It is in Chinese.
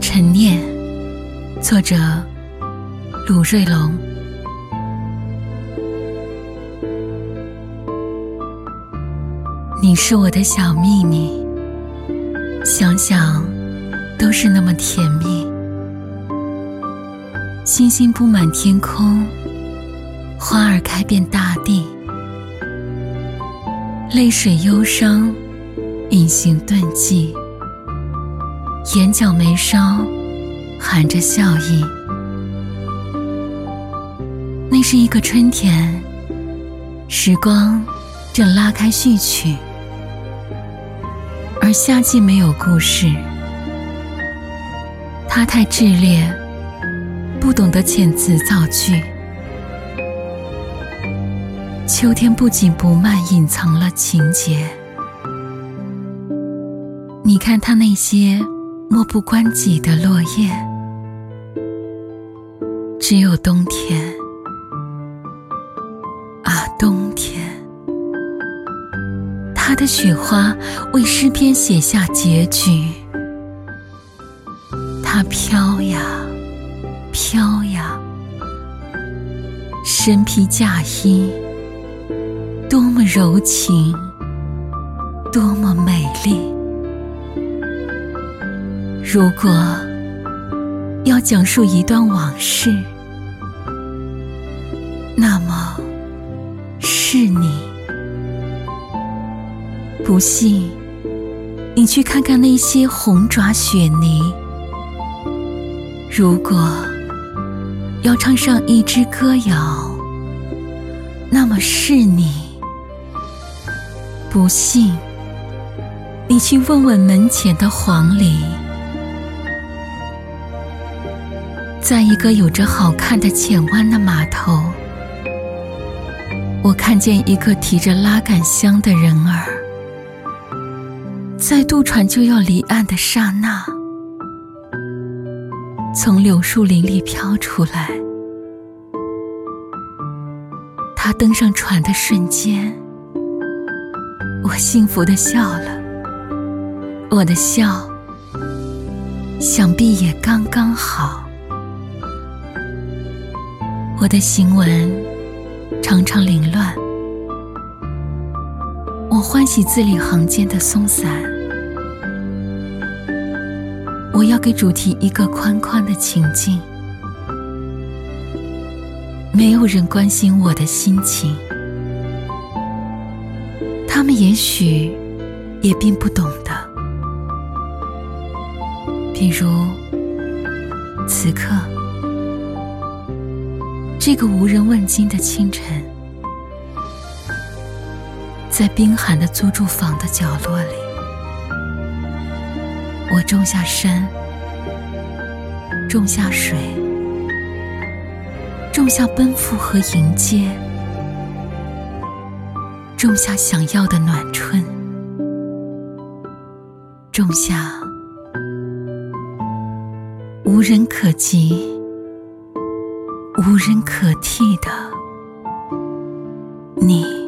陈念，作者鲁瑞龙。你是我的小秘密，想想都是那么甜蜜。星星布满天空，花儿开遍大地，泪水忧伤，隐形遁迹，眼角眉梢含着笑意。那是一个春天，时光正拉开序曲。而夏季没有故事，它太炽烈，不懂得遣词造句。秋天不紧不慢隐藏了情节，你看它那些漠不关己的落叶，只有冬天啊，冬天。他的雪花为诗篇写下结局，它飘呀飘呀，身披嫁衣，多么柔情，多么美丽。如果要讲述一段往事，那么是你。不信，你去看看那些红爪雪泥。如果要唱上一支歌谣，那么是你。不信，你去问问门前的黄鹂，在一个有着好看的浅湾的码头，我看见一个提着拉杆箱的人儿。在渡船就要离岸的刹那，从柳树林里飘出来。他登上船的瞬间，我幸福的笑了。我的笑，想必也刚刚好。我的行文常常凌乱，我欢喜字里行间的松散。我要给主题一个宽宽的情境，没有人关心我的心情，他们也许也并不懂的。比如此刻，这个无人问津的清晨，在冰寒的租住房的角落里。我种下山，种下水，种下奔赴和迎接，种下想要的暖春，种下无人可及、无人可替的你。